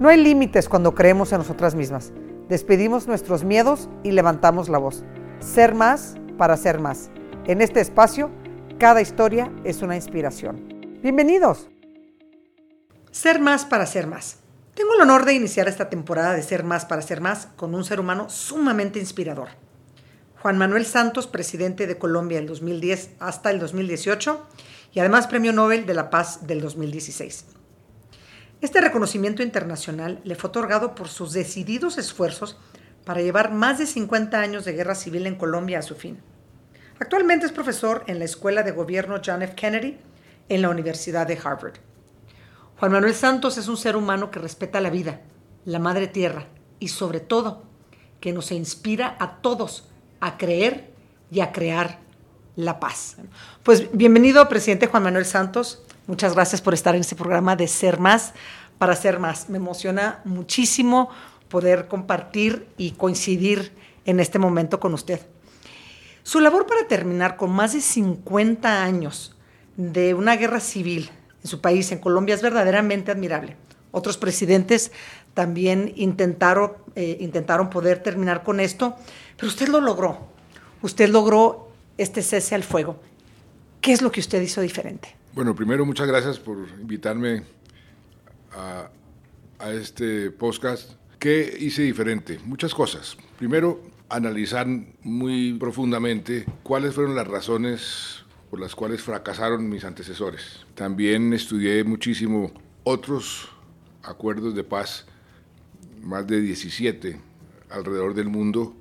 No hay límites cuando creemos en nosotras mismas. Despedimos nuestros miedos y levantamos la voz. Ser más para ser más. En este espacio, cada historia es una inspiración. Bienvenidos. Ser más para ser más. Tengo el honor de iniciar esta temporada de Ser más para ser más con un ser humano sumamente inspirador. Juan Manuel Santos, presidente de Colombia del 2010 hasta el 2018 y además Premio Nobel de la Paz del 2016. Este reconocimiento internacional le fue otorgado por sus decididos esfuerzos para llevar más de 50 años de guerra civil en Colombia a su fin. Actualmente es profesor en la Escuela de Gobierno John F. Kennedy en la Universidad de Harvard. Juan Manuel Santos es un ser humano que respeta la vida, la madre tierra y sobre todo que nos inspira a todos a creer y a crear la paz. Pues bienvenido, presidente Juan Manuel Santos. Muchas gracias por estar en este programa de Ser Más para Ser Más. Me emociona muchísimo poder compartir y coincidir en este momento con usted. Su labor para terminar con más de 50 años de una guerra civil en su país, en Colombia, es verdaderamente admirable. Otros presidentes también intentaron, eh, intentaron poder terminar con esto, pero usted lo logró. Usted logró este cese al fuego. ¿Qué es lo que usted hizo diferente? Bueno, primero muchas gracias por invitarme a, este podcast. ¿Qué hice diferente? Muchas cosas. Primero, analizar muy profundamente cuáles fueron las razones por las cuales fracasaron mis antecesores. También estudié muchísimo otros acuerdos de paz, más de 17 alrededor del mundo.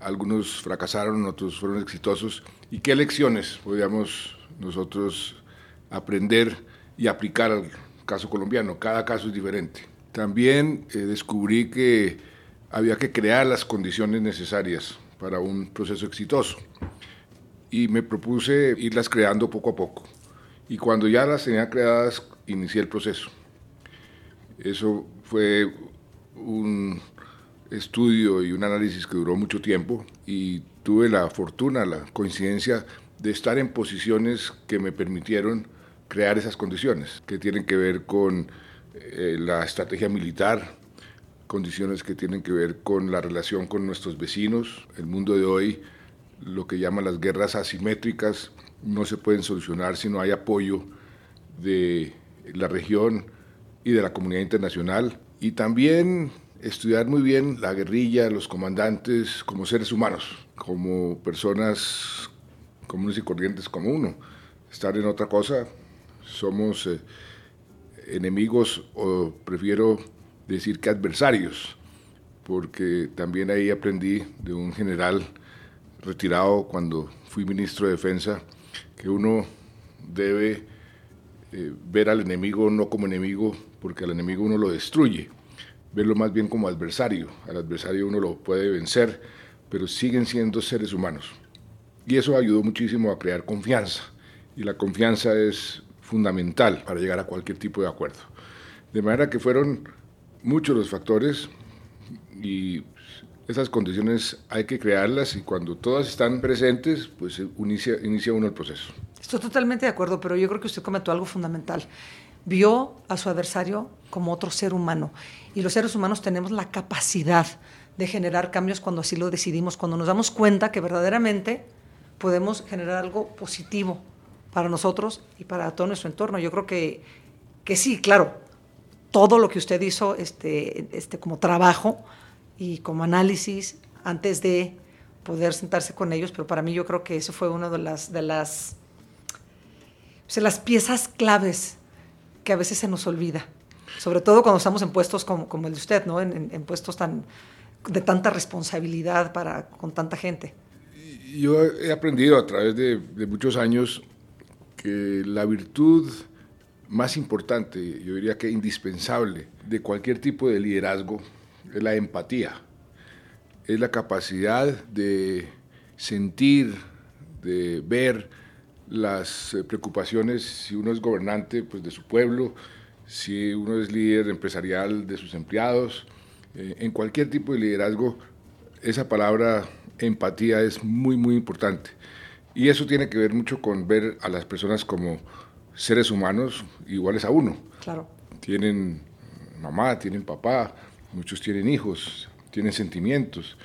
Algunos fracasaron, otros fueron exitosos. ¿Y qué lecciones podíamos nosotros aprender y aplicar al caso colombiano. Cada caso es diferente. También eh, descubrí que había que crear las condiciones necesarias para un proceso exitoso y me propuse irlas creando poco a poco. Y cuando ya las tenía creadas, inicié el proceso. Eso fue un estudio y un análisis que duró mucho tiempo y tuve la fortuna, la coincidencia de estar en posiciones que me permitieron crear esas condiciones, que tienen que ver con eh, la estrategia militar, condiciones que tienen que ver con la relación con nuestros vecinos. El mundo de hoy, lo que llaman las guerras asimétricas, no se pueden solucionar si no hay apoyo de la región y de la comunidad internacional. Y también estudiar muy bien la guerrilla, los comandantes como seres humanos, como personas comunes y corrientes como uno. Estar en otra cosa somos eh, enemigos o prefiero decir que adversarios, porque también ahí aprendí de un general retirado cuando fui ministro de Defensa que uno debe eh, ver al enemigo no como enemigo, porque al enemigo uno lo destruye, verlo más bien como adversario. Al adversario uno lo puede vencer, pero siguen siendo seres humanos. Y eso ayudó muchísimo a crear confianza. Y la confianza es fundamental para llegar a cualquier tipo de acuerdo. De manera que fueron muchos los factores y esas condiciones hay que crearlas y cuando todas están presentes, pues inicia, inicia uno el proceso. Estoy totalmente de acuerdo, pero yo creo que usted comentó algo fundamental. Vio a su adversario como otro ser humano y los seres humanos tenemos la capacidad de generar cambios cuando así lo decidimos, cuando nos damos cuenta que verdaderamente podemos generar algo positivo para nosotros y para todo nuestro entorno. Yo creo que, que sí, claro, todo lo que usted hizo este, este, como trabajo y como análisis antes de poder sentarse con ellos, pero para mí yo creo que eso fue una de las, de las, las piezas claves que a veces se nos olvida, sobre todo cuando estamos en puestos como, el de usted, ¿no? en, en, puestos tan, de tanta responsabilidad para, con tanta gente. Yo he aprendido a través de, de muchos años que la virtud más importante, yo diría que indispensable, de cualquier tipo de liderazgo es la empatía, es la capacidad de sentir, de ver las eh, preocupaciones, si uno es gobernante pues, de su pueblo, si uno es líder empresarial de sus empleados, eh, en cualquier tipo de liderazgo, esa palabra empatía es muy, muy importante. Y eso tiene que ver mucho con ver a las personas como seres humanos iguales a uno. Claro. Tienen mamá, tienen papá, muchos tienen hijos, tienen sentimientos,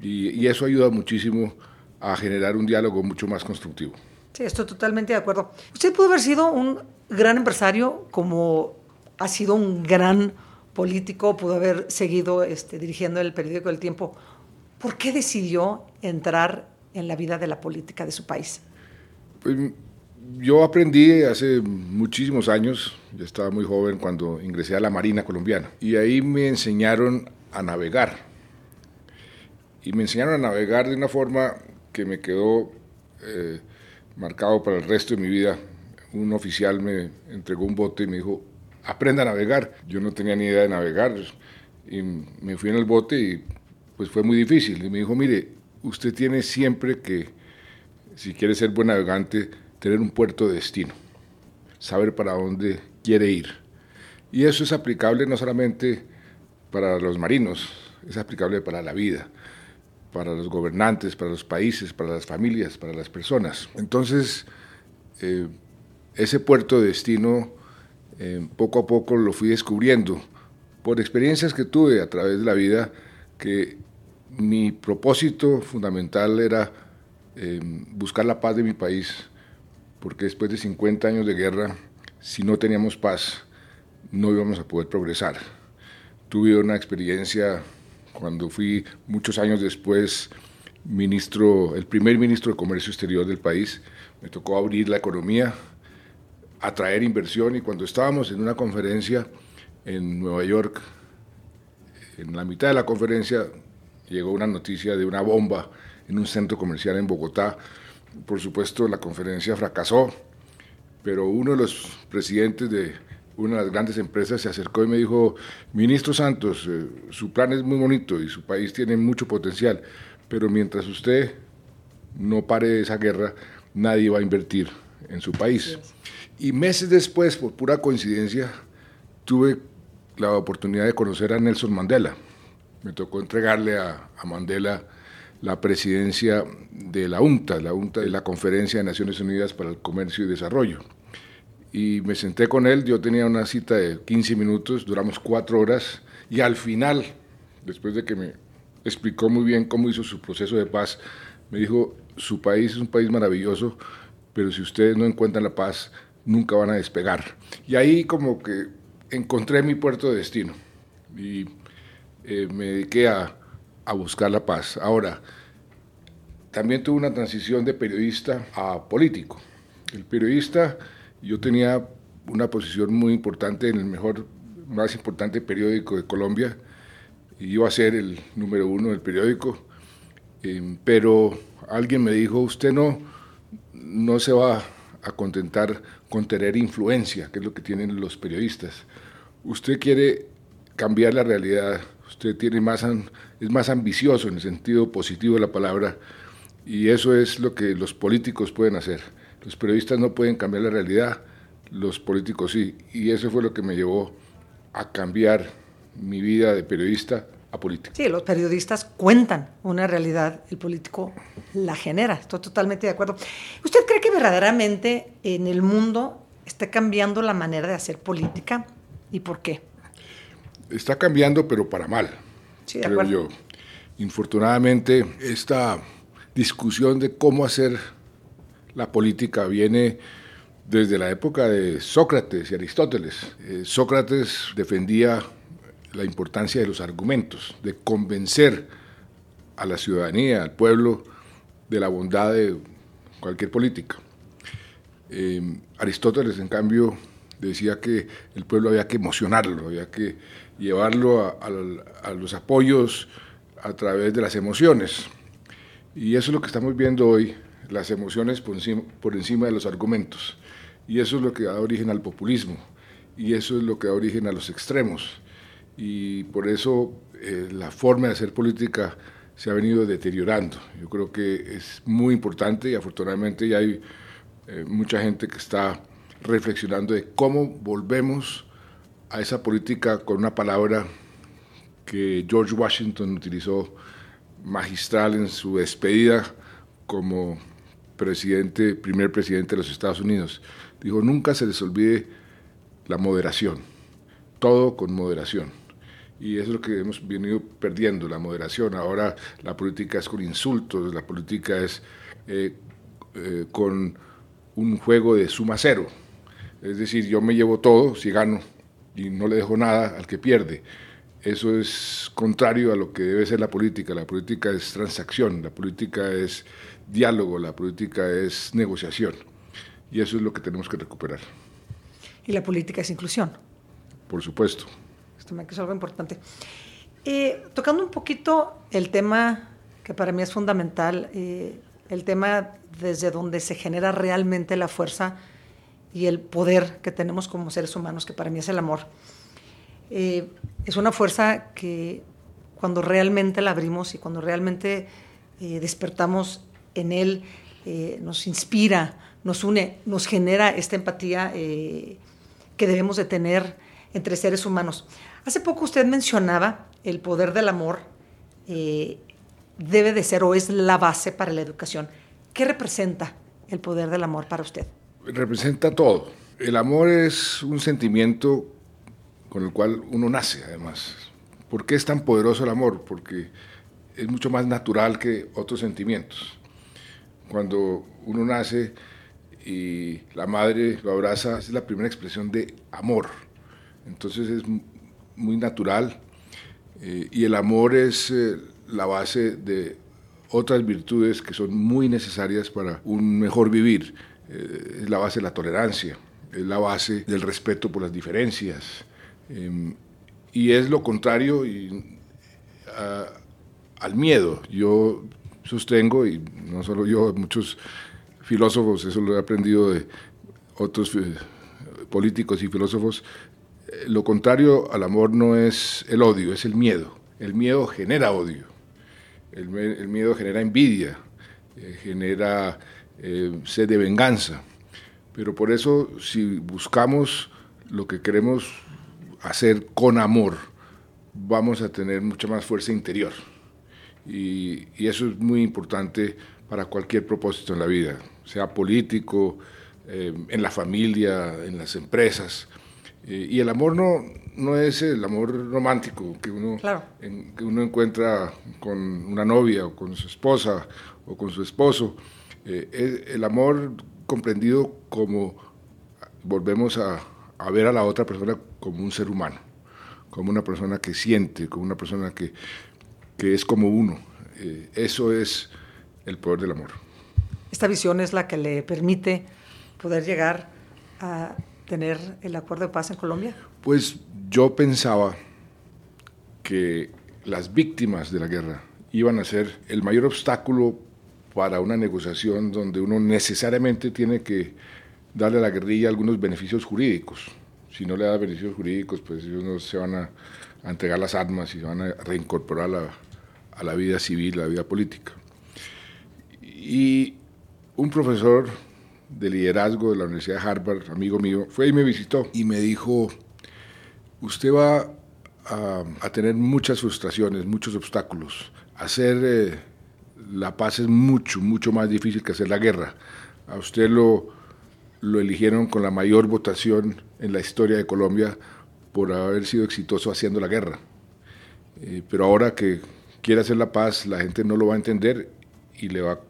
y, y eso ayuda muchísimo a generar un diálogo mucho más constructivo. Sí, estoy totalmente de acuerdo. Usted pudo haber sido un gran empresario como ha sido un gran político, pudo haber seguido este, dirigiendo el periódico El Tiempo. ¿Por qué decidió entrar en la vida de la política de su país? Pues yo aprendí hace muchísimos años, yo estaba muy joven cuando ingresé a la Marina colombiana y ahí me enseñaron a navegar. Y me enseñaron a navegar de una forma que me quedó eh, marcado para el resto de mi vida. Un oficial me entregó un bote y me dijo, aprenda a navegar. Yo no tenía ni idea de navegar y me fui en el bote y pues fue muy difícil. Y me dijo, mire, usted tiene siempre que, si quiere ser buen navegante, tener un puerto de destino, saber para dónde quiere ir. Y eso es aplicable no solamente para los marinos, es aplicable para la vida, para los gobernantes, para los países, para las familias, para las personas. Entonces, eh, ese puerto de destino eh, poco a poco lo fui descubriendo por experiencias que tuve a través de la vida, que mi propósito fundamental era eh, buscar la paz de mi país, porque después de 50 años de guerra, si no teníamos paz, no íbamos a poder progresar. Tuve una experiencia cuando fui muchos años después ministro, el primer ministro de Comercio Exterior del país, me tocó abrir la economía, atraer inversión y cuando estábamos en una conferencia en Nueva York, en la mitad de la conferencia llegó una noticia de una bomba en un centro comercial en Bogotá. Por supuesto, la conferencia fracasó, pero uno de los presidentes de una de las grandes empresas se acercó y me dijo, ministro Santos, eh, su plan es muy bonito y su país tiene mucho potencial, pero mientras usted no pare esa guerra, nadie va a invertir en su país. Y meses después, por pura coincidencia, tuve la oportunidad de conocer a Nelson Mandela. Me tocó entregarle a, Mandela la presidencia de la UNTA, la UNTA de la Conferencia de Naciones Unidas para el Comercio y Desarrollo. Y me senté con él, yo tenía una cita de 15 minutos, duramos cuatro horas, y al final, después de que me explicó muy bien cómo hizo su proceso de paz, me dijo, su país es un país maravilloso, pero si ustedes no encuentran la paz, nunca van a despegar. Y ahí como que encontré mi puerto de destino y eh, me dediqué a, a buscar la paz. Ahora, también tuve una transición de periodista a político. El periodista, yo tenía una posición muy importante en el mejor, más importante periódico de Colombia, y iba a ser el número uno del periódico, eh, pero alguien me dijo, usted no, no se va a contentar con tener influencia, que es lo que tienen los periodistas. Usted quiere cambiar la realidad, usted tiene más, es más ambicioso en el sentido positivo de la palabra, y eso es lo que los políticos pueden hacer. Los periodistas no pueden cambiar la realidad, los políticos sí, y eso fue lo que me llevó a cambiar mi vida de periodista a político. Sí, los periodistas cuentan una realidad, el político la genera. Estoy totalmente de acuerdo. ¿Usted cree que verdaderamente en el mundo está cambiando la manera de hacer política y por qué? Está cambiando, pero para mal, sí, creo yo. Infortunadamente, esta discusión de cómo hacer la política viene desde la época de Sócrates y Aristóteles. Eh, Sócrates defendía la importancia de los argumentos, de convencer a la ciudadanía, al pueblo, de la bondad de cualquier política. Eh, Aristóteles, en cambio, decía que el pueblo había que emocionarlo, había que llevarlo a, los apoyos a través de las emociones. Y eso es lo que estamos viendo hoy, las emociones por encima, por encima de los argumentos. Y eso es lo que da origen al populismo. Y eso es lo que da origen a los extremos y por eso eh, la forma de hacer política se ha venido deteriorando. Yo creo que es muy importante y afortunadamente ya hay eh, mucha gente que está reflexionando de cómo volvemos a esa política con una palabra que George Washington utilizó magistral en su despedida como presidente, primer presidente de los Estados Unidos. Dijo, nunca se les olvide la moderación todo con moderación. Y eso es lo que hemos venido perdiendo, la moderación. Ahora la política es con insultos, la política es eh, eh, con un juego de suma cero. Es decir, yo me llevo todo si gano y no le dejo nada al que pierde. Eso es contrario a lo que debe ser la política. La política es transacción, la política es diálogo, la política es negociación. Y eso es lo que tenemos que recuperar. Y la política es inclusión. Por supuesto. Esto me es algo importante. Eh, tocando un poquito el tema que para mí es fundamental, eh, el tema desde donde se genera realmente la fuerza y el poder que tenemos como seres humanos, que para mí es el amor. Eh, es una fuerza que cuando realmente la abrimos y cuando realmente despertamos en él, nos inspira, nos une, nos genera esta empatía que debemos de tener entre seres humanos. Hace poco usted mencionaba el poder del amor eh, debe de ser o es la base para la educación. ¿Qué representa el poder del amor para usted? Representa todo. El amor es un sentimiento con el cual uno nace, además. ¿Por qué es tan poderoso el amor? Porque es mucho más natural que otros sentimientos. Cuando uno nace y la madre lo abraza, es la primera expresión de amor entonces es muy natural eh, y el amor es eh, la base de otras virtudes que son muy necesarias para un mejor vivir. Eh, es la base de la tolerancia, es la base del respeto por las diferencias em, y es lo contrario al miedo. Yo sostengo, y no solo yo, muchos filósofos, eso lo he aprendido de otros políticos y filósofos, lo contrario al amor no es el odio, es el miedo. El miedo genera odio. El, miedo genera envidia, eh, genera eh, sed de venganza. Pero por eso, si buscamos lo que queremos hacer con amor, vamos a tener mucha más fuerza interior. Y, eso es muy importante para cualquier propósito en la vida, sea político, eh, en la familia, en las empresas. Eh, y el amor no, no es el amor romántico que uno, que uno encuentra con una novia o con su esposa o con su esposo. Eh, es el amor comprendido como volvemos a, a, ver a la otra persona como un ser humano, como una persona que siente, como una persona que, que es como uno. Eh, eso es el poder del amor. Esta visión es la que le permite poder llegar a tener el acuerdo de paz en Colombia? Pues yo pensaba que las víctimas de la guerra iban a ser el mayor obstáculo para una negociación donde uno necesariamente tiene que darle a la guerrilla algunos beneficios jurídicos. Si no le da beneficios jurídicos, pues ellos no se van a, entregar las armas y se van a reincorporar a la, vida civil, a la vida política. Y un profesor de liderazgo de la Universidad de Harvard, amigo mío, fue y me visitó y me dijo, usted va a, tener muchas frustraciones, muchos obstáculos. Hacer eh, la paz es mucho, mucho más difícil que hacer la guerra. A usted lo, lo eligieron con la mayor votación en la historia de Colombia por haber sido exitoso haciendo la guerra. Eh, pero ahora que quiere hacer la paz, la gente no lo va a entender y le va a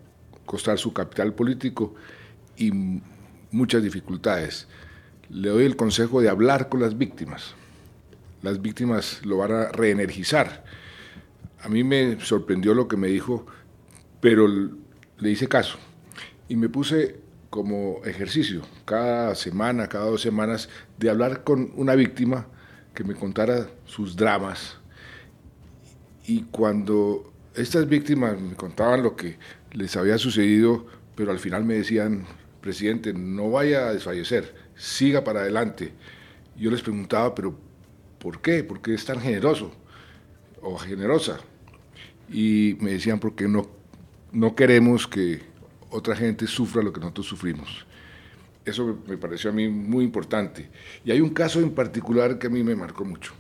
costar su capital político y muchas dificultades. Le doy el consejo de hablar con las víctimas. Las víctimas lo van a reenergizar. A mí me sorprendió lo que me dijo, pero le hice caso. Y me puse como ejercicio, cada semana, cada dos semanas, de hablar con una víctima que me contara sus dramas. Y cuando estas víctimas me contaban lo que les había sucedido, pero al final me decían, presidente, no vaya a desfallecer, siga para adelante. Yo les preguntaba, pero ¿por qué? ¿Por qué es tan generoso o generosa? Y me decían, porque no, no queremos que otra gente sufra lo que nosotros sufrimos. Eso me pareció a mí muy importante. Y hay un caso en particular que a mí me marcó mucho.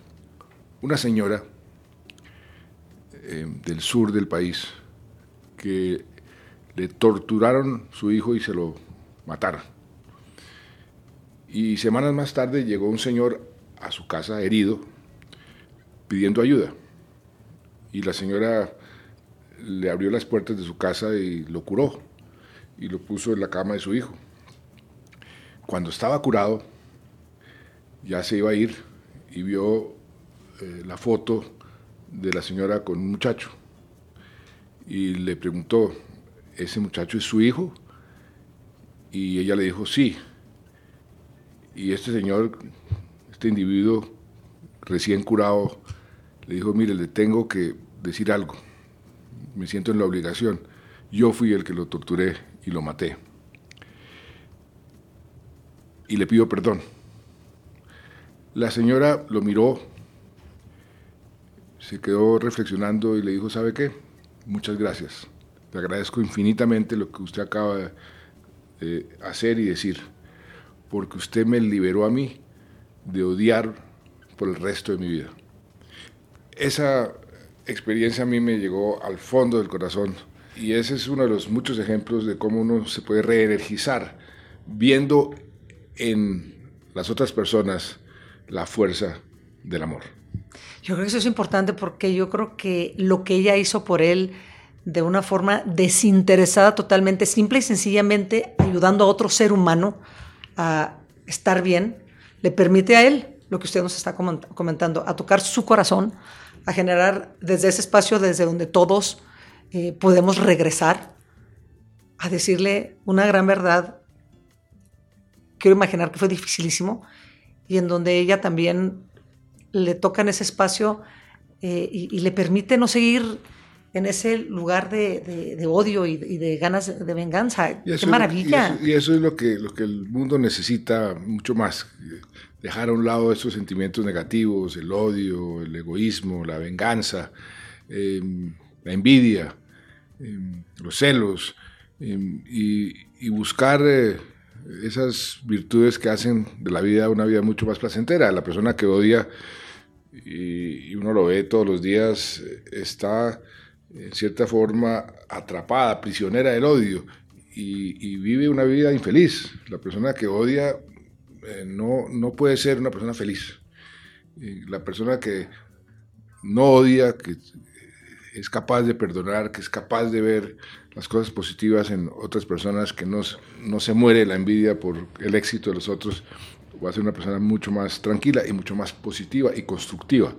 Una señora eh, del sur del país que le torturaron su hijo y se lo matar. Y semanas más tarde llegó un señor a su casa herido pidiendo ayuda. Y la señora le abrió las puertas de su casa y lo curó y lo puso en la cama de su hijo. Cuando estaba curado, ya se iba a ir y vio eh, la foto de la señora con un muchacho y le preguntó, ¿ese muchacho es su hijo? Y ella le dijo, sí. Y este señor, este individuo recién curado, le dijo, mire, le tengo que decir algo, me siento en la obligación. Yo fui el que lo torturé y lo maté. Y le pido perdón. La señora lo miró, se quedó reflexionando y le dijo, ¿sabe qué? Muchas gracias. Le agradezco infinitamente lo que usted acaba de hacer y decir, porque usted me liberó a mí de odiar por el resto de mi vida. Esa experiencia a mí me llegó al fondo del corazón y ese es uno de los muchos ejemplos de cómo uno se puede reenergizar viendo en las otras personas la fuerza del amor. Yo creo que eso es importante porque yo creo que lo que ella hizo por él de una forma desinteresada totalmente, simple y sencillamente ayudando a otro ser humano a estar bien, le permite a él, lo que usted nos está comentando, a tocar su corazón, a generar desde ese espacio desde donde todos eh, podemos regresar, a decirle una gran verdad. Quiero imaginar que fue dificilísimo y en donde ella también le toca en ese espacio eh, y, le permite no seguir en ese lugar de, odio y, de ganas de venganza. ¡Qué maravilla! y, eso, es lo que, lo que el mundo necesita mucho más dejar a un lado esos sentimientos negativos, el odio, el egoísmo, la venganza, em, la envidia, em, los celos, em, y, buscar eh, esas virtudes que hacen de la vida una vida mucho más placentera. La persona que odia, y, uno lo ve todos los días, está en cierta forma atrapada, prisionera del odio, y, vive una vida infeliz. La persona que odia eh, no, no puede ser una persona feliz. la persona que no odia, que es capaz de perdonar, que es capaz de ver las cosas positivas en otras personas, que no, no se muere la envidia por el éxito de los otros, va a ser una persona mucho más tranquila y mucho más positiva y constructiva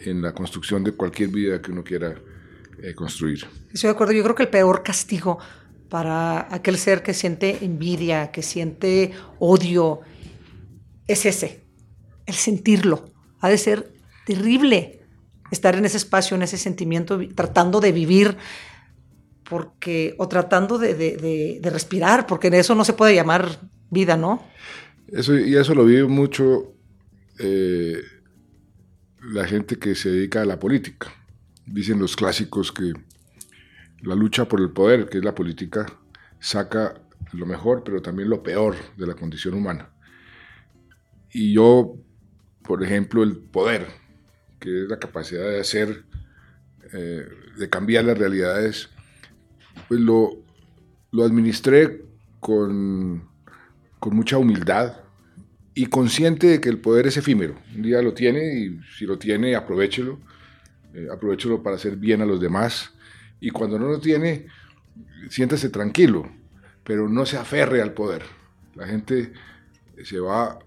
en la construcción de cualquier vida que uno quiera eh, construir. Estoy de acuerdo, yo creo que el peor castigo para aquel ser que siente envidia, que siente odio, es ese, el sentirlo. Ha de ser terrible estar en ese espacio, en ese sentimiento, tratando de vivir porque, o tratando de, respirar, porque de eso no se puede llamar vida, ¿no? Eso, y eso lo vive mucho eh, la gente que se dedica a la política. Dicen los clásicos que la lucha por el poder, que es la política, saca lo mejor, pero también lo peor de la condición humana. Y yo, por ejemplo, el poder, que es la capacidad de hacer, eh, de cambiar las realidades, pues lo, lo administré con, con mucha humildad y consciente de que el poder es efímero. Un día lo tiene y si lo tiene, aprovechelo. Eh, aprovechelo para hacer bien a los demás. Y cuando no lo tiene, siéntase tranquilo, pero no se aferre al poder. La gente se va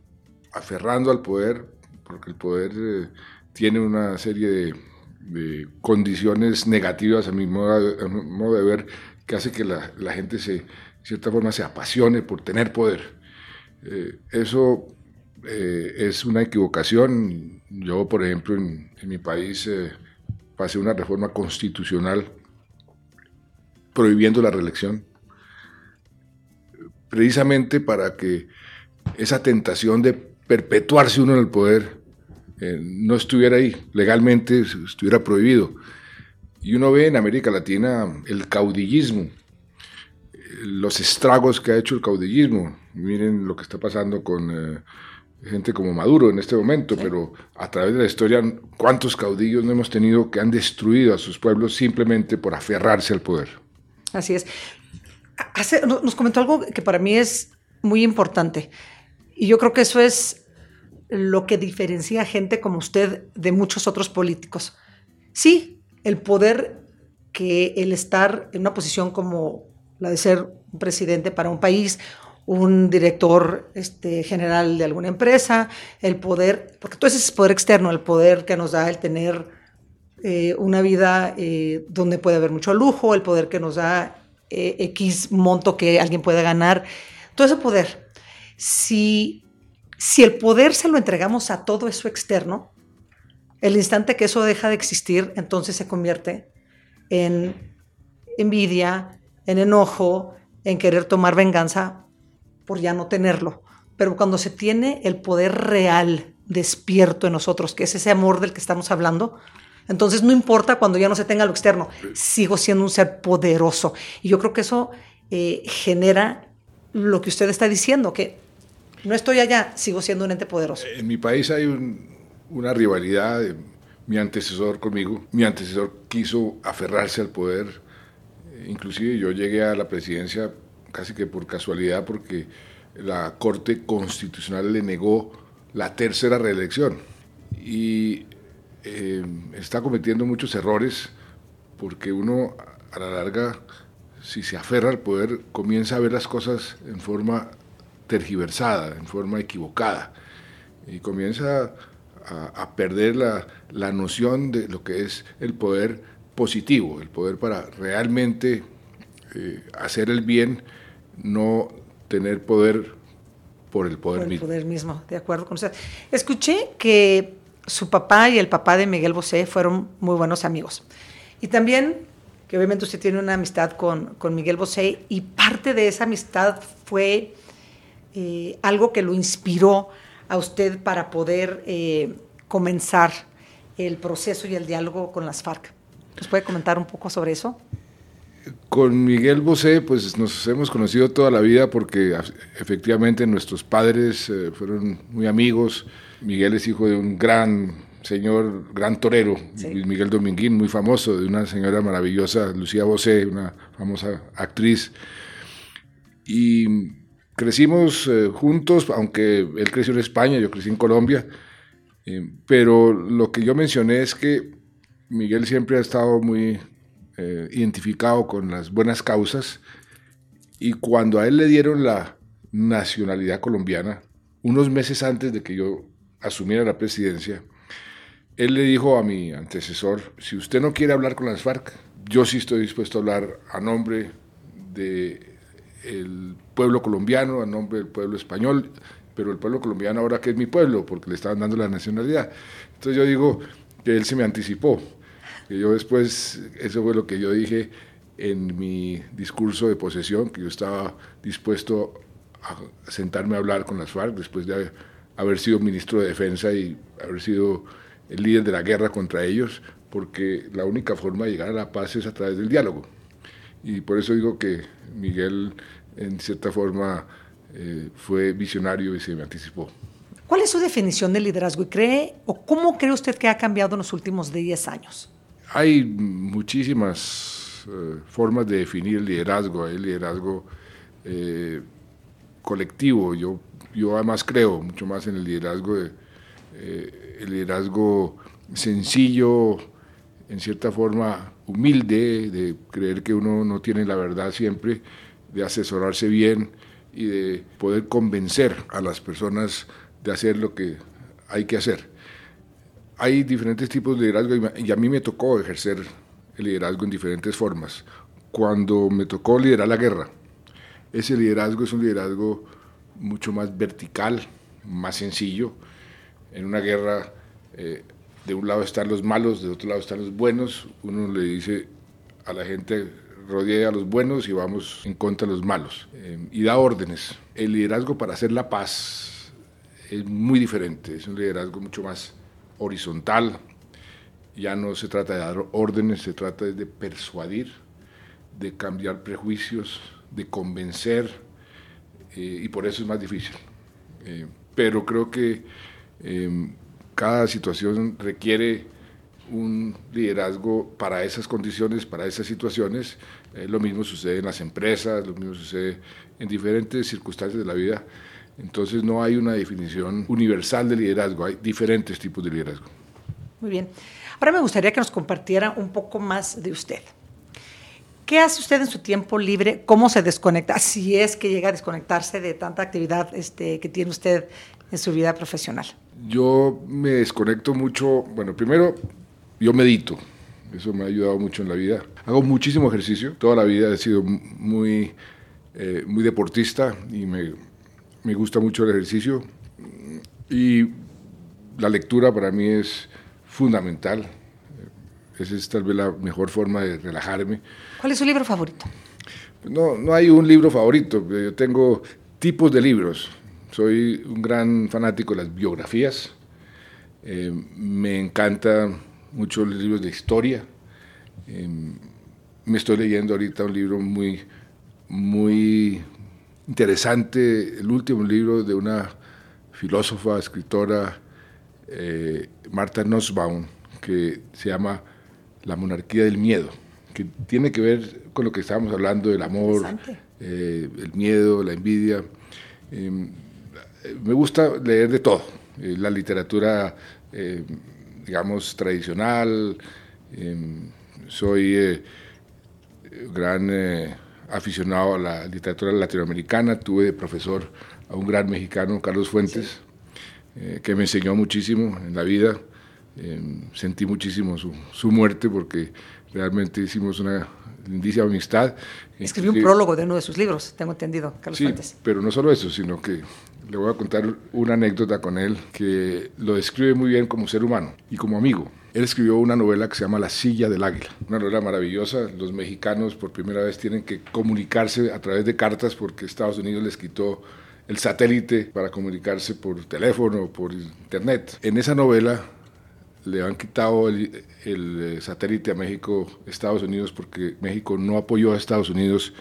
aferrando al poder, porque el poder eh, tiene una serie de, condiciones negativas a mi, modo, de ver, que hace que la, gente se, de cierta forma se apasione por tener poder. Eh, eso eh, es una equivocación. Yo, por ejemplo, en, en mi país pasé una reforma constitucional prohibiendo la reelección, precisamente para que esa tentación de perpetuarse uno en el poder eh, no estuviera ahí, legalmente estuviera prohibido. Y uno ve en América Latina el caudillismo, los estragos que ha hecho el caudillismo. Miren lo que está pasando con eh, gente como Maduro en este momento, pero a través de la historia, ¿cuántos caudillos no hemos tenido que han destruido a sus pueblos simplemente por aferrarse al poder? Así es. nos comentó algo que para mí es muy importante. Y yo creo que eso es lo que diferencia a gente como usted de muchos otros políticos. Sí, el poder que el estar en una posición como la de ser un presidente para un país, un director este, general de alguna empresa, el poder, porque todo ese es poder externo, el poder que nos da el tener eh, una vida eh, donde puede haber mucho lujo, el poder que nos da eh, X monto que alguien puede ganar, todo ese poder. Si, si el poder se lo entregamos a todo eso externo, el instante que eso deja de existir, entonces se convierte en envidia, en enojo, en querer tomar venganza por ya no tenerlo. Pero cuando se tiene el poder real despierto en nosotros, que es ese amor del que estamos hablando, entonces no importa cuando ya no se tenga lo externo, sigo siendo un ser poderoso. Y yo creo que eso eh, genera lo que usted está diciendo, que no estoy allá, sigo siendo un ente poderoso. En mi país hay una rivalidad mi antecesor conmigo. Mi antecesor quiso aferrarse al poder. Inclusive yo llegué a la presidencia casi que por casualidad porque la Corte Constitucional le negó la tercera reelección. Y eh, está cometiendo muchos errores porque uno a la larga, si se aferra al poder, comienza a ver las cosas en forma tergiversada, en forma equivocada, y comienza a, perder la, la, noción de lo que es el poder positivo, el poder para realmente eh, hacer el bien, no tener poder por el poder mismo. poder mismo, de acuerdo con usted. Escuché que su papá y el papá de Miguel Bosé fueron muy buenos amigos. Y también que obviamente usted tiene una amistad con, con Miguel Bosé y parte de esa amistad fue eh, algo que lo inspiró a usted para poder eh, comenzar el proceso y el diálogo con las FARC. ¿Nos puede comentar un poco sobre eso? Con Miguel Bosé, pues nos hemos conocido toda la vida porque efectivamente nuestros padres eh, fueron muy amigos. Miguel es hijo de un gran señor, gran torero, Miguel Dominguín, muy famoso, de una señora maravillosa, Lucía Bosé, una famosa actriz. Y crecimos eh, juntos, aunque él creció en España, yo crecí en Colombia, eh, pero lo que yo mencioné es que Miguel siempre ha estado muy eh, identificado con las buenas causas y cuando a él le dieron la nacionalidad colombiana, unos meses antes de que yo asumiera la presidencia, él le dijo a mi antecesor, si usted no quiere hablar con las FARC, yo sí estoy dispuesto a hablar a nombre del pueblo colombiano, a nombre del pueblo español, pero el pueblo colombiano ahora que es mi pueblo, porque le estaban dando la nacionalidad. Entonces yo digo que él se me anticipó, que yo después, eso fue lo que yo dije en mi discurso de posesión, que yo estaba dispuesto a sentarme a hablar con las FARC después de haber sido ministro de Defensa y haber sido el líder de la guerra contra ellos, porque la única forma de llegar a la paz es a través del diálogo. Y por eso digo que Miguel, en cierta forma, eh, fue visionario y se me anticipó. ¿Cuál es su definición de liderazgo y cree o cómo cree usted que ha cambiado en los últimos 10 años? Hay muchísimas eh, formas de definir el liderazgo. Hay liderazgo eh, colectivo. Yo yo además creo mucho más en el liderazgo, eh, el liderazgo sencillo, en cierta forma humilde, de creer que uno no tiene la verdad siempre, de asesorarse bien y de poder convencer a las personas de hacer lo que hay que hacer. Hay diferentes tipos de liderazgo y a mí me tocó ejercer el liderazgo en diferentes formas. Cuando me tocó liderar la guerra, ese liderazgo es un liderazgo mucho más vertical, más sencillo. En una guerra, eh, de un lado están los malos, de otro lado están los buenos. Uno le dice a la gente, rodea a los buenos y vamos en contra de los malos. Eh, y da órdenes. El liderazgo para hacer la paz es muy diferente, es un liderazgo mucho más horizontal. Ya no se trata de dar órdenes, se trata de persuadir, de cambiar prejuicios, de convencer, eh, y por eso es más difícil. Eh, pero creo que cada situación requiere un liderazgo para esas condiciones, para esas situaciones. Eh, lo mismo sucede en las empresas, lo mismo sucede en diferentes circunstancias de la vida. Entonces no hay una definición universal de liderazgo, hay diferentes tipos de liderazgo. Muy bien. Ahora me gustaría que nos compartiera un poco más de usted. ¿Qué hace usted en su tiempo libre? ¿Cómo se desconecta? Si es que llega a desconectarse de tanta actividad este, que tiene usted en su vida profesional. Yo me desconecto mucho, bueno, primero yo medito, eso me ha ayudado mucho en la vida. Hago muchísimo ejercicio, toda la vida he sido muy, eh, muy deportista y me, me gusta mucho el ejercicio. Y la lectura para mí es fundamental. Esa es tal vez la mejor forma de relajarme. ¿Cuál es su libro favorito? No, no hay un libro favorito. Yo tengo tipos de libros. Soy un gran fanático de las biografías. Eh, me encantan mucho los libros de historia. Eh, me estoy leyendo ahorita un libro muy, muy interesante, el último libro de una filósofa, escritora, eh, Marta Nussbaum, que se llama La monarquía del miedo, que tiene que ver con lo que estábamos hablando del amor, el miedo, la envidia me gusta leer de todo, eh, la literatura, eh, digamos, tradicional, em, soy eh, gran aficionado a la literatura latinoamericana, tuve de profesor a un gran mexicano, Carlos Fuentes, que me enseñó muchísimo en la vida, sentí muchísimo su, su muerte porque realmente hicimos una lindísima amistad. Escribió un prólogo de uno de sus libros, tengo entendido, Carlos sí, Fuentes. Pero no solo eso, sino que le voy a contar una anécdota con él que lo describe muy bien como ser humano y como amigo. Él escribió una novela que se llama La silla del águila, una novela maravillosa. Los mexicanos por primera vez tienen que comunicarse a través de cartas porque Estados Unidos les quitó el satélite para comunicarse por teléfono, por internet. En esa novela le han quitado el, el, eh, satélite a México, Estados Unidos, porque México no apoyó a Estados Unidos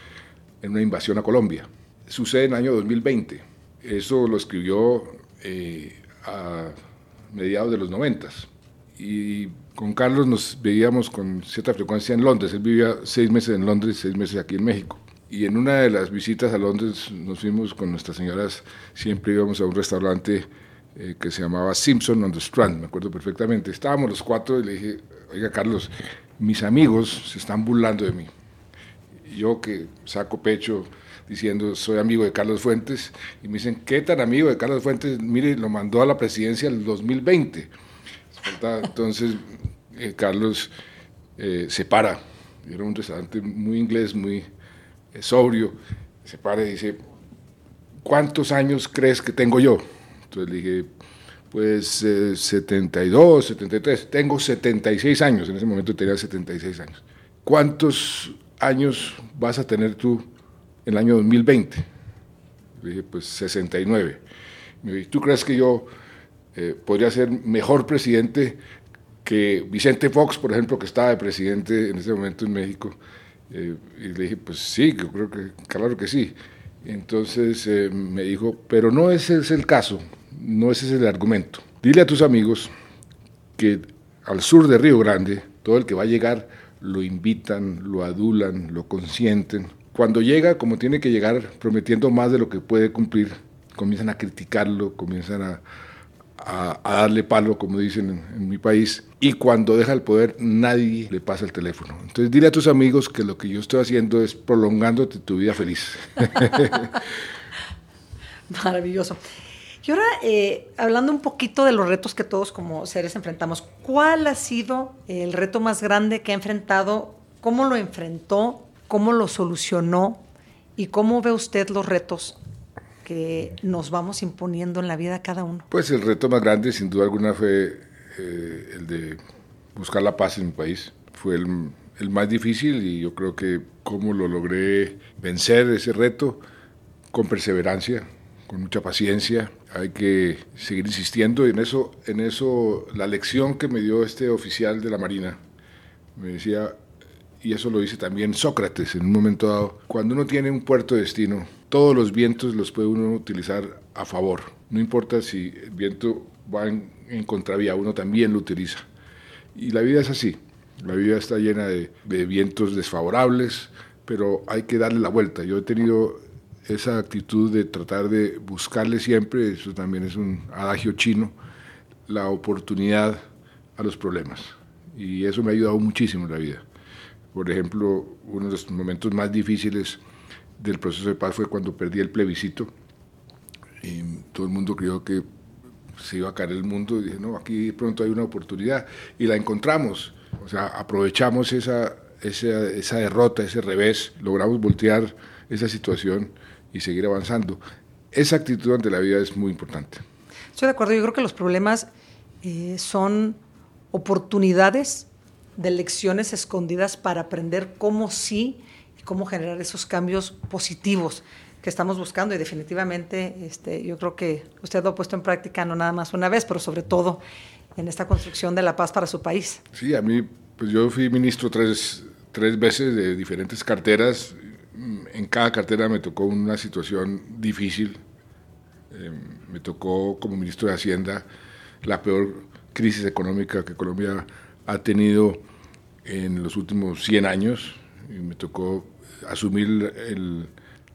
en una invasión a Colombia. Sucede en el año 2020. Eso lo escribió eh, a mediados de los noventas. Y con Carlos nos veíamos con cierta frecuencia en Londres. Él vivía seis meses en Londres y seis meses aquí en México. Y en una de las visitas a Londres nos fuimos con nuestras señoras, siempre íbamos a un restaurante eh, que se llamaba Simpson on the Strand, me acuerdo perfectamente. Estábamos los cuatro y le dije, oiga Carlos, mis amigos se están burlando de mí. Yo que saco pecho diciendo soy amigo de Carlos Fuentes y me dicen, ¿qué tan amigo de Carlos Fuentes? Mire, lo mandó a la presidencia el 2020. Entonces, eh, Carlos eh, se para, era un restaurante muy inglés, muy sobrio, se para y dice, ¿cuántos años crees que tengo yo? Entonces le dije, pues 72, 73, tengo 76 años, en ese momento tenía 76 años. ¿Cuántos años vas a tener tú el año 2020? Le dije, pues 69. Me dije, ¿tú crees que yo eh, podría ser mejor presidente que Vicente Fox, por ejemplo, que estaba de presidente en ese momento en México? Eh, y le dije, pues sí, yo creo que, claro que sí. Entonces eh, me dijo, pero no ese es el caso no ese es el argumento. Dile a tus amigos que al sur de Río Grande, todo el que va a llegar lo invitan, lo adulan, lo consienten. Cuando llega, como tiene que llegar, prometiendo más de lo que puede cumplir, comienzan a criticarlo, comienzan a, darle palo, como dicen en, mi país, y cuando deja el poder nadie le pasa el teléfono. Entonces dile a tus amigos que lo que yo estoy haciendo es prolongándote tu vida feliz. Maravilloso. Y ahora, eh, hablando un poquito de los retos que todos como seres enfrentamos, ¿cuál ha sido el reto más grande que ha enfrentado? ¿Cómo lo enfrentó? ¿Cómo lo solucionó? ¿Y cómo ve usted los retos que nos vamos imponiendo en la vida cada uno? Pues el reto más grande, sin duda alguna, fue eh, el de buscar la paz en mi país. Fue el, el más difícil y yo creo que cómo lo logré vencer ese reto con perseverancia, con mucha paciencia, hay que seguir insistiendo y en eso, en eso la lección que me dio este oficial de la Marina me decía, y eso lo dice también Sócrates en un momento dado, cuando uno tiene un puerto de destino, todos los vientos los puede uno utilizar a favor, no importa si el viento va en, contravía, uno también lo utiliza. Y la vida es así, la vida está llena de, de vientos desfavorables, pero hay que darle la vuelta. Yo he tenido esa actitud de tratar de buscarle siempre, eso también es un adagio chino, la oportunidad a los problemas. Y eso me ha ayudado muchísimo en la vida. Por ejemplo, uno de los momentos más difíciles del proceso de paz fue cuando perdí el plebiscito y todo el mundo creyó que se iba a caer el mundo y dije, no, aquí pronto hay una oportunidad y la encontramos. O sea, aprovechamos esa, esa, esa derrota, ese revés, logramos voltear esa situación y seguir avanzando. Esa actitud ante la vida es muy importante. Estoy de acuerdo, yo creo que los problemas eh, son oportunidades de lecciones escondidas para aprender cómo sí y cómo generar esos cambios positivos que estamos buscando y definitivamente este, yo creo que usted lo ha puesto en práctica no nada más una vez, pero sobre todo en esta construcción de la paz para su país. Sí, a mí, pues yo fui ministro tres, tres veces de diferentes carteras. En cada cartera me tocó una situación difícil. Eh, me tocó como ministro de Hacienda la peor crisis económica que Colombia ha tenido en los últimos 100 años. Y me tocó asumir el,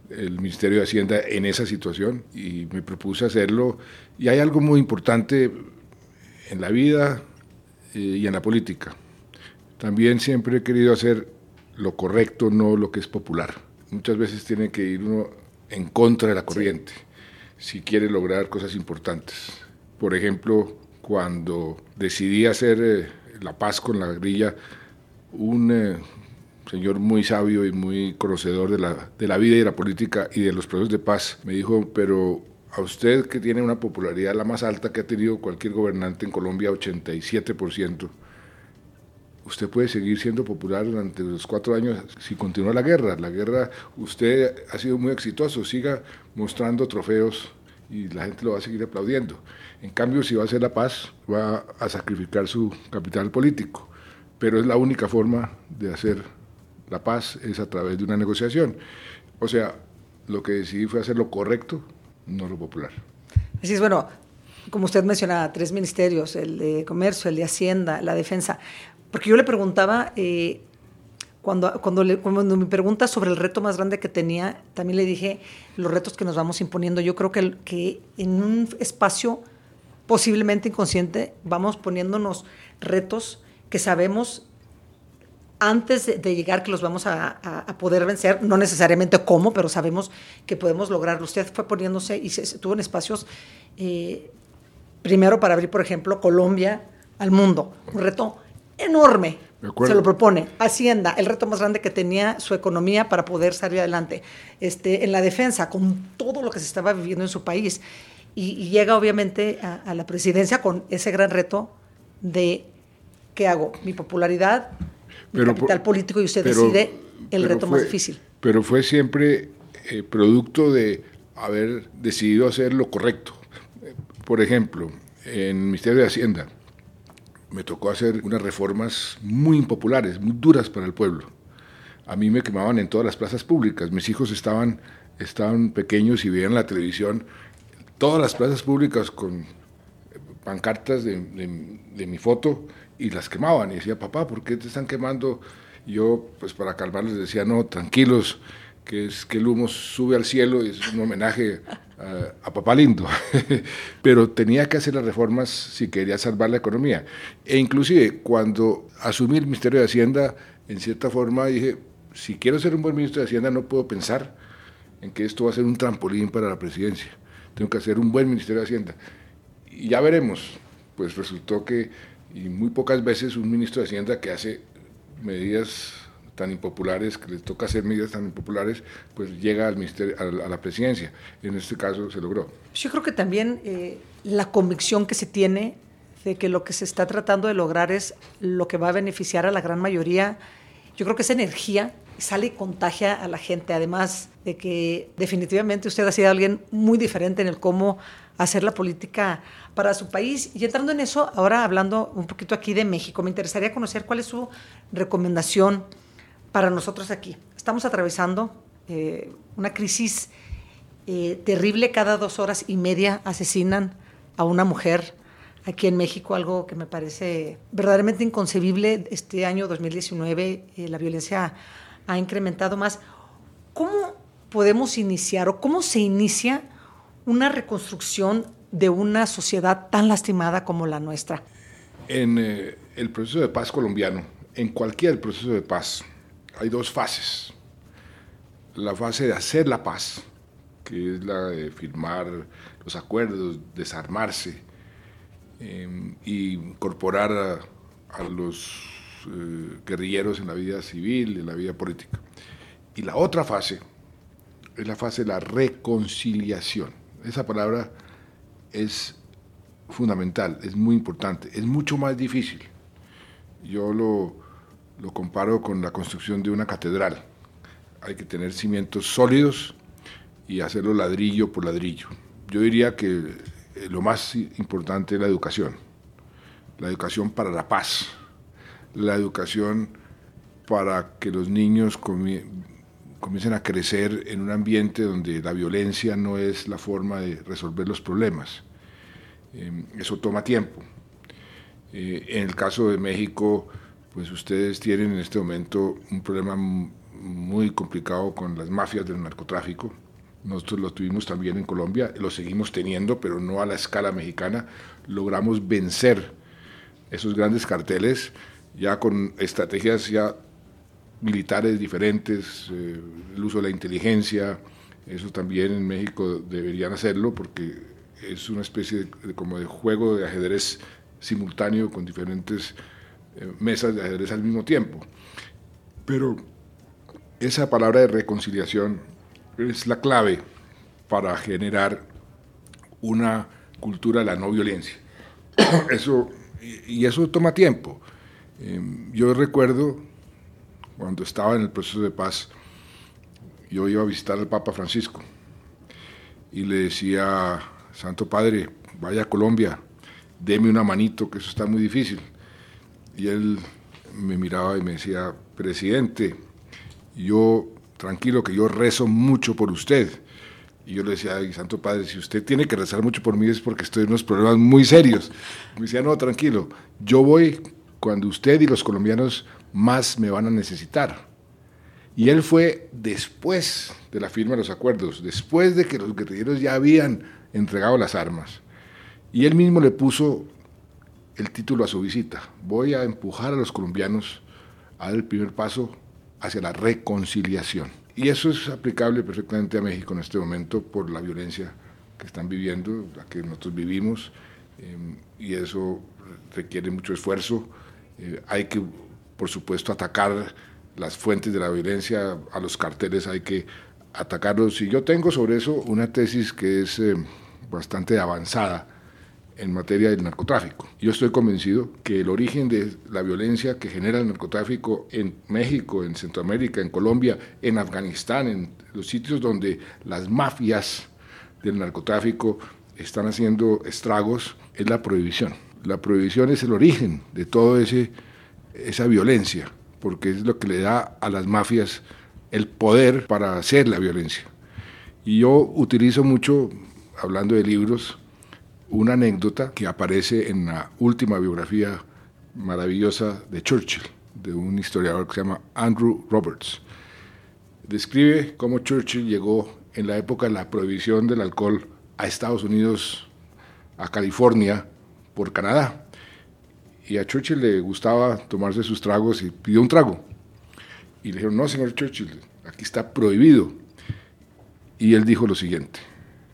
el Ministerio de Hacienda en esa situación y me propuse hacerlo. Y hay algo muy importante en la vida eh, y en la política. También siempre he querido hacer lo correcto, no lo que es popular. Muchas veces tiene que ir uno en contra de la corriente si quiere lograr cosas importantes. Por ejemplo, cuando decidí hacer eh, la paz con la guerrilla, un eh, señor muy sabio y muy conocedor de la, de la vida y de la política y de los procesos de paz, me dijo, pero a usted que tiene una popularidad la más alta que ha tenido cualquier gobernante en Colombia, 87%, usted puede seguir siendo popular durante los cuatro años si continúa la guerra. La guerra, usted ha sido muy exitoso, siga mostrando trofeos y la gente lo va a seguir aplaudiendo. En cambio, si va a hacer la paz, va a sacrificar su capital político. Pero es la única forma de hacer la paz es a través de una negociación. O sea, lo que decidí fue hacer lo correcto, no lo popular. Así es, bueno, como usted mencionaba, tres ministerios, el de Comercio, el de Hacienda, la Defensa. Porque yo le preguntaba, eh, cuando, cuando, le, cuando me pregunta sobre el reto más grande que tenía, también le dije los retos que nos vamos imponiendo. Yo creo que, que en un espacio posiblemente inconsciente vamos poniéndonos retos que sabemos antes de, llegar que los vamos a, poder vencer, no necesariamente cómo, pero sabemos que podemos lograrlo. Usted fue poniéndose y se, estuvo en espacios, eh, primero para abrir, por ejemplo, Colombia al mundo, un reto enorme. Se lo propone. Hacienda, el reto más grande que tenía su economía para poder salir adelante. Este, en la defensa, con todo lo que se estaba viviendo en su país. Y, llega obviamente a, a la presidencia con ese gran reto de ¿qué hago? Mi popularidad pero, capital político y usted decide el reto más difícil. Pero fue siempre eh, producto de haber decidido hacer lo correcto. Por ejemplo, en el Ministerio de Hacienda me tocó hacer unas reformas muy impopulares, muy duras para el pueblo. A mí me quemaban en todas las plazas públicas. Mis hijos estaban, estaban pequeños y veían la televisión, todas las plazas públicas con pancartas de, mi foto y las quemaban. Y decía, papá, ¿por qué te están quemando? Yo, pues para calmarles, decía, no, tranquilos, que es que el humo sube al cielo y es un homenaje a, papá lindo. Pero tenía que hacer las reformas si quería salvar la economía. E inclusive cuando asumí el Ministerio de Hacienda, en cierta forma dije, si quiero ser un buen ministro de Hacienda no puedo pensar en que esto va a ser un trampolín para la presidencia. Tengo que hacer un buen Ministerio de Hacienda. Y ya veremos. Pues resultó que y muy pocas veces un ministro de Hacienda que hace medidas tan impopulares, que le toca hacer medidas tan impopulares, pues llega al ministerio, a, la presidencia. En este caso se logró. Yo creo que también eh, la convicción que se tiene de que lo que se está tratando de lograr es lo que va a beneficiar a la gran mayoría, yo creo que esa energía sale y contagia a la gente, además de que definitivamente usted ha sido alguien muy diferente en el cómo hacer la política para su país. Y entrando en eso, ahora hablando un poquito aquí de México, me interesaría conocer cuál es su recomendación para nosotros aquí. Estamos atravesando eh, una crisis eh, terrible, cada dos horas y media asesinan a una mujer aquí en México, algo que me parece verdaderamente inconcebible. Este año 2019 eh, la violencia ha incrementado más. ¿Cómo podemos iniciar o cómo se inicia una reconstrucción de una sociedad tan lastimada como la nuestra? En el proceso de paz colombiano, en cualquier proceso de paz, hay dos fases. La fase de hacer la paz, que es la de firmar los acuerdos, desarmarse eh, y incorporar a, los eh, guerrilleros en la vida civil, en la vida política. Y la otra fase es la fase de la reconciliación. Esa palabra es fundamental, es muy importante, es mucho más difícil. Yo lo, lo comparo con la construcción de una catedral. Hay que tener cimientos sólidos y hacerlo ladrillo por ladrillo. Yo diría que eh, lo más importante es la educación. La educación para la paz. La educación para que los niños comiencen a crecer en un ambiente donde la violencia no es la forma de resolver los problemas. Em, eso toma tiempo. Eh, en el caso de México, pues ustedes tienen en este momento un problema muy complicado con las mafias del narcotráfico. Nosotros lo tuvimos también en Colombia, lo seguimos teniendo, pero no a la escala mexicana. Logramos vencer esos grandes carteles ya con estrategias ya militares diferentes, eh, el uso de la inteligencia, eso también en México deberían hacerlo porque es una especie de, como de juego de ajedrez simultáneo con diferentes mesas de ajedrez al mismo tiempo. Pero esa palabra de reconciliación es la clave para generar una cultura de la no violencia. Eso, y eso toma tiempo. Em, yo recuerdo cuando estaba en el proceso de paz, yo iba a visitar al Papa Francisco y le decía, Santo Padre, vaya a Colombia, deme una manito, que eso está muy difícil. Y él me miraba y me decía, presidente, yo, tranquilo, que yo rezo mucho por usted. Y yo le decía, Ay, Santo Padre, si usted tiene que rezar mucho por mí es porque estoy en unos problemas muy serios. Me decía, no, tranquilo, yo voy cuando usted y los colombianos más me van a necesitar. Y él fue después de la firma de los acuerdos, después de que los guerrilleros ya habían entregado las armas. Y él mismo le puso el título a su visita. Voy a empujar a los colombianos a dar el primer paso hacia la reconciliación. Y eso es aplicable perfectamente a México en este momento por la violencia que están viviendo, la que nosotros vivimos, eh, y eso requiere mucho esfuerzo. Eh, hay que, por supuesto, atacar las fuentes de la violencia, a los carteles hay que atacarlos. Y yo tengo sobre eso una tesis que es eh, bastante avanzada en materia del narcotráfico. Yo estoy convencido que el origen de la violencia que genera el narcotráfico en México, en Centroamérica, en Colombia, en Afganistán, en los sitios donde las mafias del narcotráfico están haciendo estragos, es la prohibición. La prohibición es el origen de toda esa violencia, porque es lo que le da a las mafias el poder para hacer la violencia. Y yo utilizo mucho, hablando de libros, una anécdota que aparece en la última biografía maravillosa de Churchill, de un historiador que se llama Andrew Roberts. Describe cómo Churchill llegó en la época de la prohibición del alcohol a Estados Unidos, a California, por Canadá. Y a Churchill le gustaba tomarse sus tragos y pidió un trago. Y le dijeron, no, señor Churchill, aquí está prohibido. Y él dijo lo siguiente,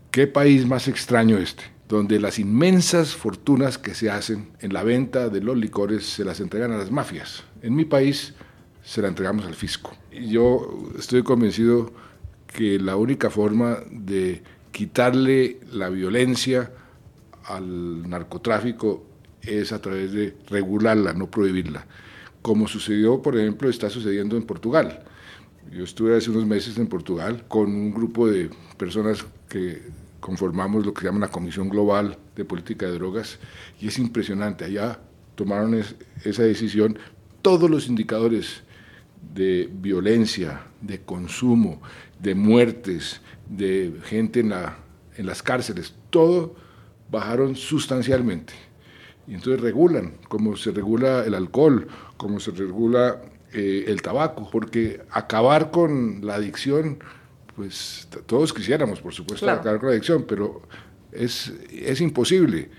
¿qué país más extraño este? Donde las inmensas fortunas que se hacen en la venta de los licores se las entregan a las mafias. En mi país se la entregamos al fisco. Yo estoy convencido que la única forma de quitarle la violencia al narcotráfico es a través de regularla, no prohibirla. Como sucedió, por ejemplo, está sucediendo en Portugal. Yo estuve hace unos meses en Portugal con un grupo de personas que conformamos lo que se llama la Comisión Global de Política de Drogas y es impresionante. Allá tomaron esa decisión todos los indicadores de violencia, de consumo, de muertes, de gente en, la, en las cárceles, todo bajaron sustancialmente. Y entonces regulan, como se regula el alcohol, como se regula eh, el tabaco, porque acabar con la adicción pues todos quisiéramos, por supuesto, acabar con la adicción, pero es, es imposible.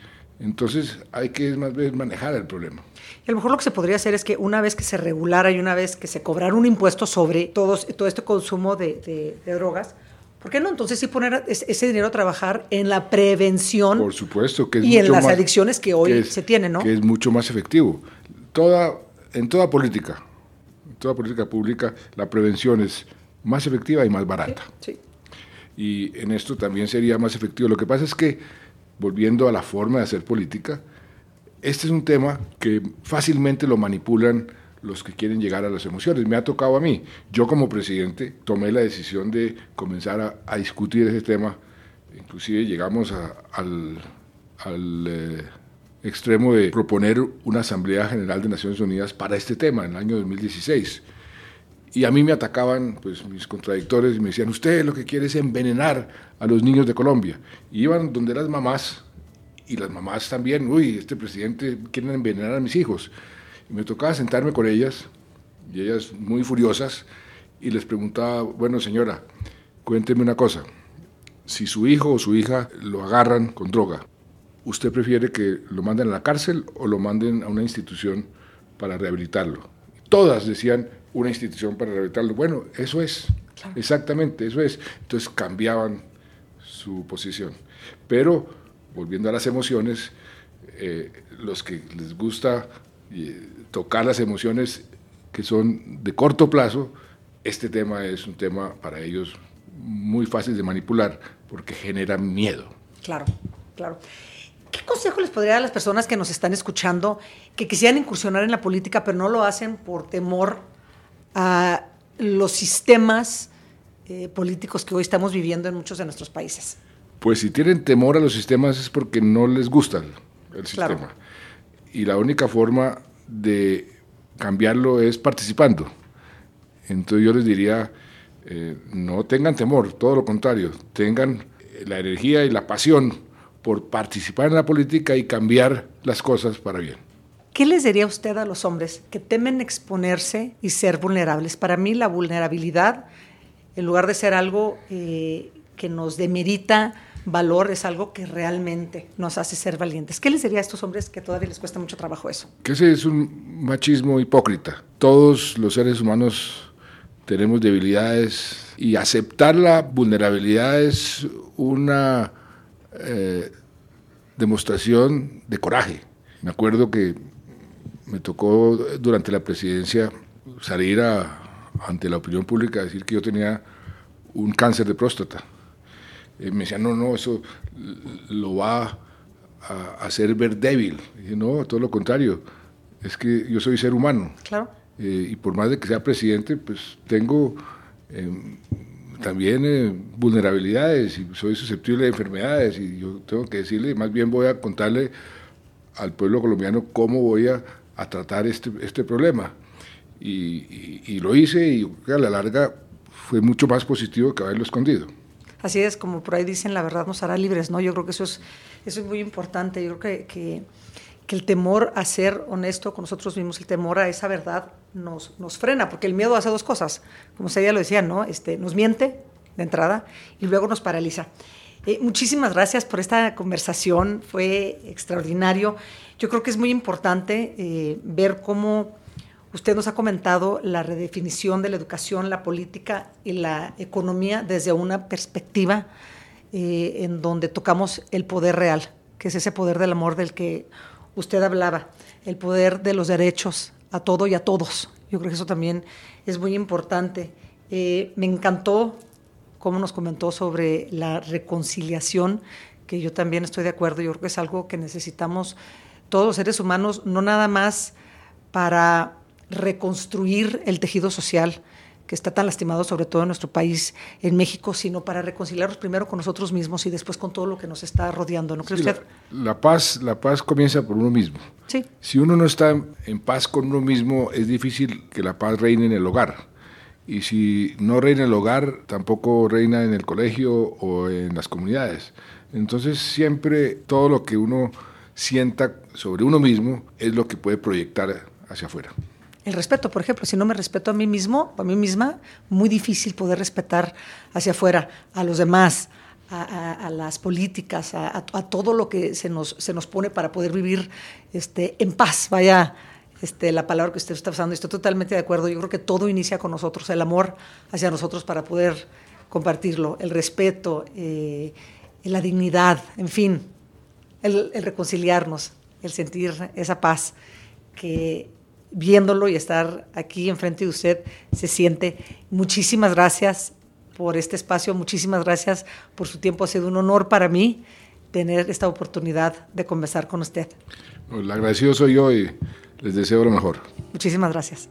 Entonces hay que más bien manejar el problema. Y a lo mejor lo que se podría hacer es que una vez que se regulara y una vez que se cobrara un impuesto sobre todos, todo este consumo de, drogas, ¿por qué no entonces sí poner ese dinero a trabajar en la prevención? Por supuesto, que y en las adicciones que hoy se tienen, ¿no? Que es mucho más efectivo. Toda, en toda política, en toda política pública, la prevención es más efectiva y más barata. sí. Y en esto también sería más efectivo. Lo que pasa es que, volviendo a la forma de hacer política, este es un tema que fácilmente lo manipulan los que quieren llegar a las emociones. Me ha tocado a mí. Yo como presidente tomé la decisión de comenzar a, discutir ese tema. Inclusive llegamos al, eh, extremo de proponer una Asamblea General de Naciones Unidas para este tema en el año 2016. Y a mí me atacaban pues, mis contradictores y me decían, usted lo que quiere es envenenar a los niños de Colombia. Y iban donde las mamás y las mamás también, uy, este presidente quiere envenenar a mis hijos. Y me tocaba sentarme con ellas, y ellas muy furiosas, y les preguntaba, bueno señora, cuénteme una cosa, si su hijo o su hija lo agarran con droga, ¿usted prefiere que lo manden a la cárcel o lo manden a una institución para rehabilitarlo? Todas decían una institución para rehabilitarlo. Bueno, eso es, exactamente, eso es. Entonces cambiaban su posición. Pero volviendo a las emociones, eh, los que les gusta eh, tocar las emociones que son de corto plazo, este tema es un tema para ellos muy fácil de manipular porque genera miedo. Claro, claro. ¿Qué consejo les podría dar a las personas que nos están escuchando que quisieran incursionar en la política pero no lo hacen por temor a los sistemas eh, políticos que hoy estamos viviendo en muchos de nuestros países? Pues si tienen temor a los sistemas es porque no les gusta el, sistema. Y la única forma de cambiarlo es participando. Entonces yo les diría, eh, no tengan temor, todo lo contrario, tengan la energía y la pasión por participar en la política y cambiar las cosas para bien. ¿Qué les diría usted a los hombres que temen exponerse y ser vulnerables? Para mí la vulnerabilidad, en lugar de ser algo eh, que nos demerita, valor es algo que realmente nos hace ser valientes. ¿Qué les diría a estos hombres que todavía les cuesta mucho trabajo eso? Que ese es un machismo hipócrita. Todos los seres humanos tenemos debilidades y aceptar la vulnerabilidad es una eh, demostración de coraje. Me acuerdo que me tocó durante la presidencia salir ante la opinión pública a decir que yo tenía un cáncer de próstata eh, me decían, no, no, eso lo va a hacer ver débil. Y dije, no, todo lo contrario, es que yo soy ser humano. Claro. Eh, y por más de que sea presidente, pues tengo em, también eh, vulnerabilidades y soy susceptible de enfermedades y yo tengo que decirle, más bien voy a contarle al pueblo colombiano cómo voy a, tratar este, este problema. Y, y, lo hice y a la larga fue mucho más positivo que haberlo escondido. Así es, como por ahí dicen, la verdad nos hará libres, ¿no? Yo creo que eso es, eso es muy importante. Yo creo que, que, el temor a ser honesto con nosotros mismos, el temor a esa verdad nos, nos frena, porque el miedo hace dos cosas, como usted ya lo decía, ¿no? Este, nos miente de entrada y luego nos paraliza. Eh, muchísimas gracias por esta conversación, fue extraordinario. Yo creo que es muy importante eh, ver cómo Usted nos ha comentado la redefinición de la educación, la política y la economía desde una perspectiva eh, en donde tocamos el poder real, que es ese poder del amor del que usted hablaba, el poder de los derechos a todo y a todos. Yo creo que eso también es muy importante. Me encantó cómo nos comentó sobre la reconciliación, que yo también estoy de acuerdo. Yo creo que es algo que necesitamos todos los seres humanos, no nada más para reconstruir el tejido social que está tan lastimado, sobre todo en nuestro país, en México, sino para reconciliarnos primero con nosotros mismos y después con todo lo que nos está rodeando. ¿No cree usted? La, paz, la paz comienza por uno mismo. Sí. Si uno no está en paz con uno mismo, es difícil que la paz reine en el hogar. Y si no reina el hogar, tampoco reina en el colegio o en las comunidades. Entonces siempre todo lo que uno sienta sobre uno mismo es lo que puede proyectar hacia afuera. el respeto, por ejemplo, si no me respeto a mí mismo, a mí misma, muy difícil poder respetar hacia afuera a los demás, a, las políticas, a, todo lo que se nos, se nos pone para poder vivir este, en paz. Vaya, este, la palabra que usted está usando, estoy totalmente de acuerdo. Yo creo que todo inicia con nosotros, el amor hacia nosotros para poder compartirlo, el respeto, eh, la dignidad, en fin, el, el reconciliarnos, el sentir esa paz que viéndolo y estar aquí enfrente de usted se siente. Muchísimas gracias por este espacio, muchísimas gracias por su tiempo. Ha sido un honor para mí tener esta oportunidad de conversar con usted. El agradecido soy yo y les deseo lo mejor. Muchísimas gracias.